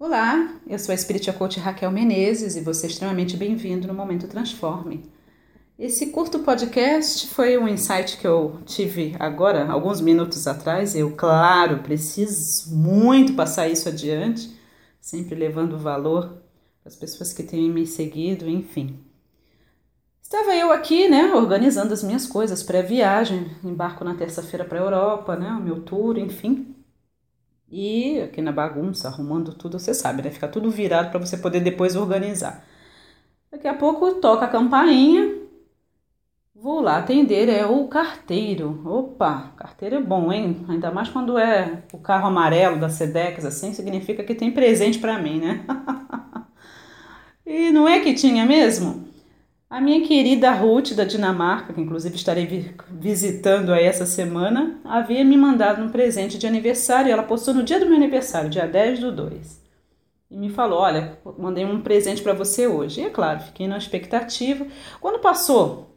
Olá, eu sou a Spirit Coach Raquel Menezes e você é extremamente bem-vindo no Momento Transforme. Esse curto podcast foi um insight que eu tive agora, alguns minutos atrás. Eu, claro, preciso muito passar isso adiante, sempre levando valor as pessoas que têm me seguido, enfim. Estava eu aqui, né, organizando as minhas coisas pré-viagem, embarco na terça-feira para a Europa, né, o meu tour, enfim. E aqui na bagunça, arrumando tudo, você sabe, né, fica tudo virado para você poder depois organizar. Daqui a pouco toca a campainha, vou lá atender, é o carteiro. Opa, carteiro é bom, hein? Ainda mais quando é o carro amarelo da Sedex, assim, significa que tem presente para mim, né? e não é que tinha mesmo? A minha querida Ruth da Dinamarca, que inclusive estarei visitando aí essa semana, havia me mandado um presente de aniversário. Ela postou no dia do meu aniversário, dia 10 do 2. E me falou: Olha, mandei um presente para você hoje. E é claro, fiquei na expectativa. Quando passou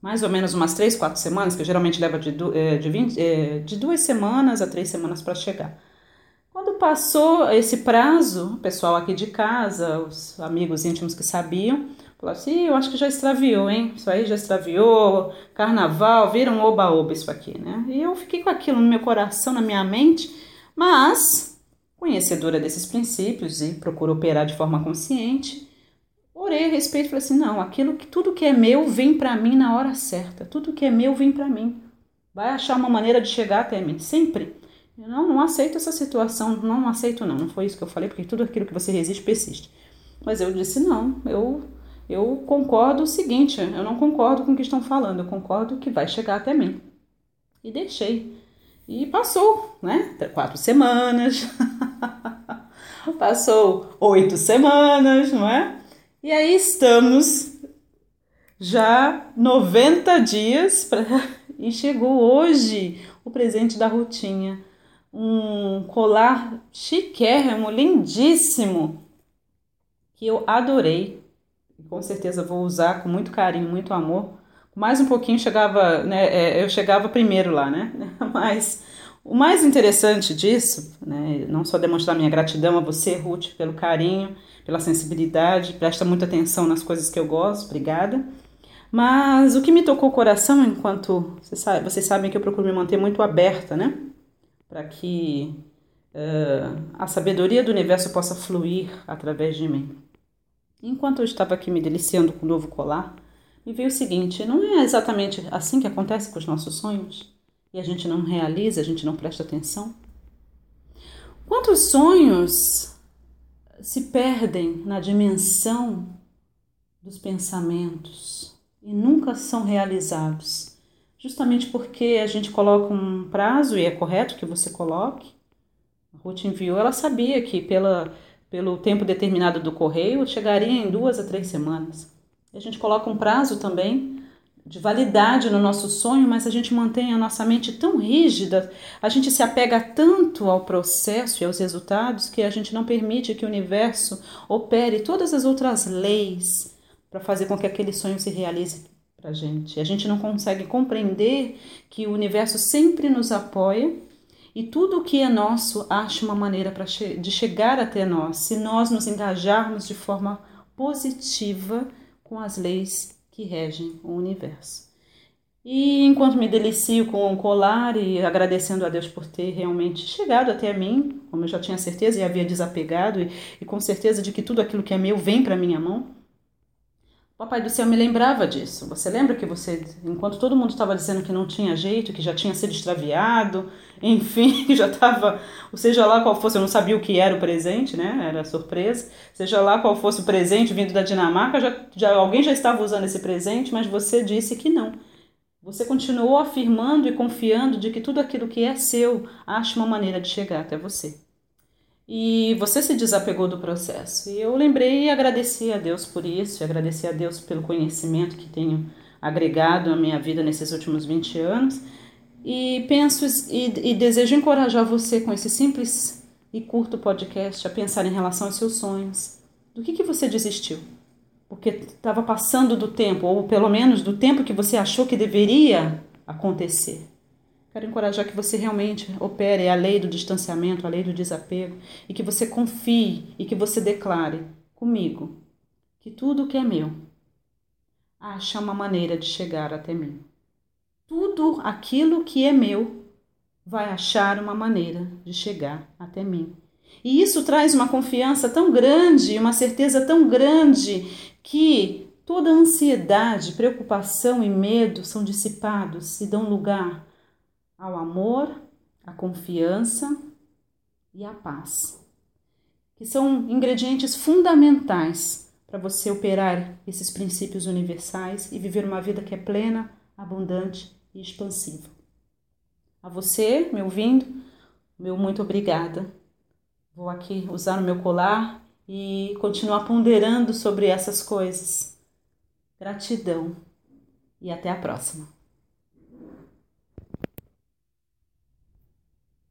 mais ou menos umas 3, 4 semanas, que geralmente leva de, eh, de, 20, eh, de duas semanas a três semanas para chegar. Quando passou esse prazo, o pessoal aqui de casa, os amigos íntimos que sabiam, Falou assim, eu acho que já extraviou, hein? Isso aí já extraviou, carnaval, vira um oba-oba isso aqui, né? E eu fiquei com aquilo no meu coração, na minha mente, mas, conhecedora desses princípios e procuro operar de forma consciente, orei a respeito e falei assim, não, aquilo que tudo que é meu vem para mim na hora certa, tudo que é meu vem para mim. Vai achar uma maneira de chegar até mim, sempre. Eu não, não aceito essa situação, não aceito não, não foi isso que eu falei, porque tudo aquilo que você resiste persiste. Mas eu disse, não, eu eu concordo o seguinte, eu não concordo com o que estão falando, eu concordo que vai chegar até mim. E deixei. E passou, né? Quatro semanas, passou oito semanas, não é? E aí estamos já 90 dias pra... e chegou hoje o presente da Rutinha. Um colar chiquérrimo, lindíssimo, que eu adorei com certeza vou usar com muito carinho, muito amor. Mais um pouquinho chegava, né, é, eu chegava primeiro lá, né? Mas o mais interessante disso, né, não só demonstrar minha gratidão a você, Ruth, pelo carinho, pela sensibilidade, presta muita atenção nas coisas que eu gosto, obrigada. Mas o que me tocou o coração, enquanto vocês sabem, vocês sabem que eu procuro me manter muito aberta, né? Para que uh, a sabedoria do universo possa fluir através de mim. Enquanto eu estava aqui me deliciando com o novo colar, me veio o seguinte: não é exatamente assim que acontece com os nossos sonhos? E a gente não realiza, a gente não presta atenção? Quantos sonhos se perdem na dimensão dos pensamentos e nunca são realizados? Justamente porque a gente coloca um prazo, e é correto que você coloque. A Ruth enviou, ela sabia que pela pelo tempo determinado do correio, chegaria em duas a três semanas. A gente coloca um prazo também de validade no nosso sonho, mas a gente mantém a nossa mente tão rígida, a gente se apega tanto ao processo e aos resultados que a gente não permite que o universo opere todas as outras leis para fazer com que aquele sonho se realize para a gente. A gente não consegue compreender que o universo sempre nos apoia e tudo o que é nosso acha uma maneira che de chegar até nós, se nós nos engajarmos de forma positiva com as leis que regem o universo. E enquanto me delicio com o colar e agradecendo a Deus por ter realmente chegado até mim, como eu já tinha certeza e havia desapegado, e, e com certeza de que tudo aquilo que é meu vem para minha mão, Papai do céu me lembrava disso. Você lembra que você, enquanto todo mundo estava dizendo que não tinha jeito, que já tinha sido extraviado, enfim, que já estava, seja lá qual fosse, eu não sabia o que era o presente, né? Era surpresa. Seja lá qual fosse o presente vindo da Dinamarca, já, já alguém já estava usando esse presente, mas você disse que não. Você continuou afirmando e confiando de que tudo aquilo que é seu acha uma maneira de chegar até você e você se desapegou do processo. E eu lembrei e agradeci a Deus por isso, e agradeci a Deus pelo conhecimento que tenho agregado à minha vida nesses últimos 20 anos. E penso e, e desejo encorajar você com esse simples e curto podcast a pensar em relação aos seus sonhos. Do que, que você desistiu? Porque estava passando do tempo, ou pelo menos do tempo que você achou que deveria acontecer. Quero encorajar que você realmente opere a lei do distanciamento, a lei do desapego e que você confie e que você declare comigo que tudo que é meu acha uma maneira de chegar até mim. Tudo aquilo que é meu vai achar uma maneira de chegar até mim. E isso traz uma confiança tão grande, uma certeza tão grande que toda ansiedade, preocupação e medo são dissipados e dão lugar ao amor, à confiança e à paz, que são ingredientes fundamentais para você operar esses princípios universais e viver uma vida que é plena, abundante e expansiva. A você, me ouvindo, meu muito obrigada. Vou aqui usar o meu colar e continuar ponderando sobre essas coisas. Gratidão e até a próxima.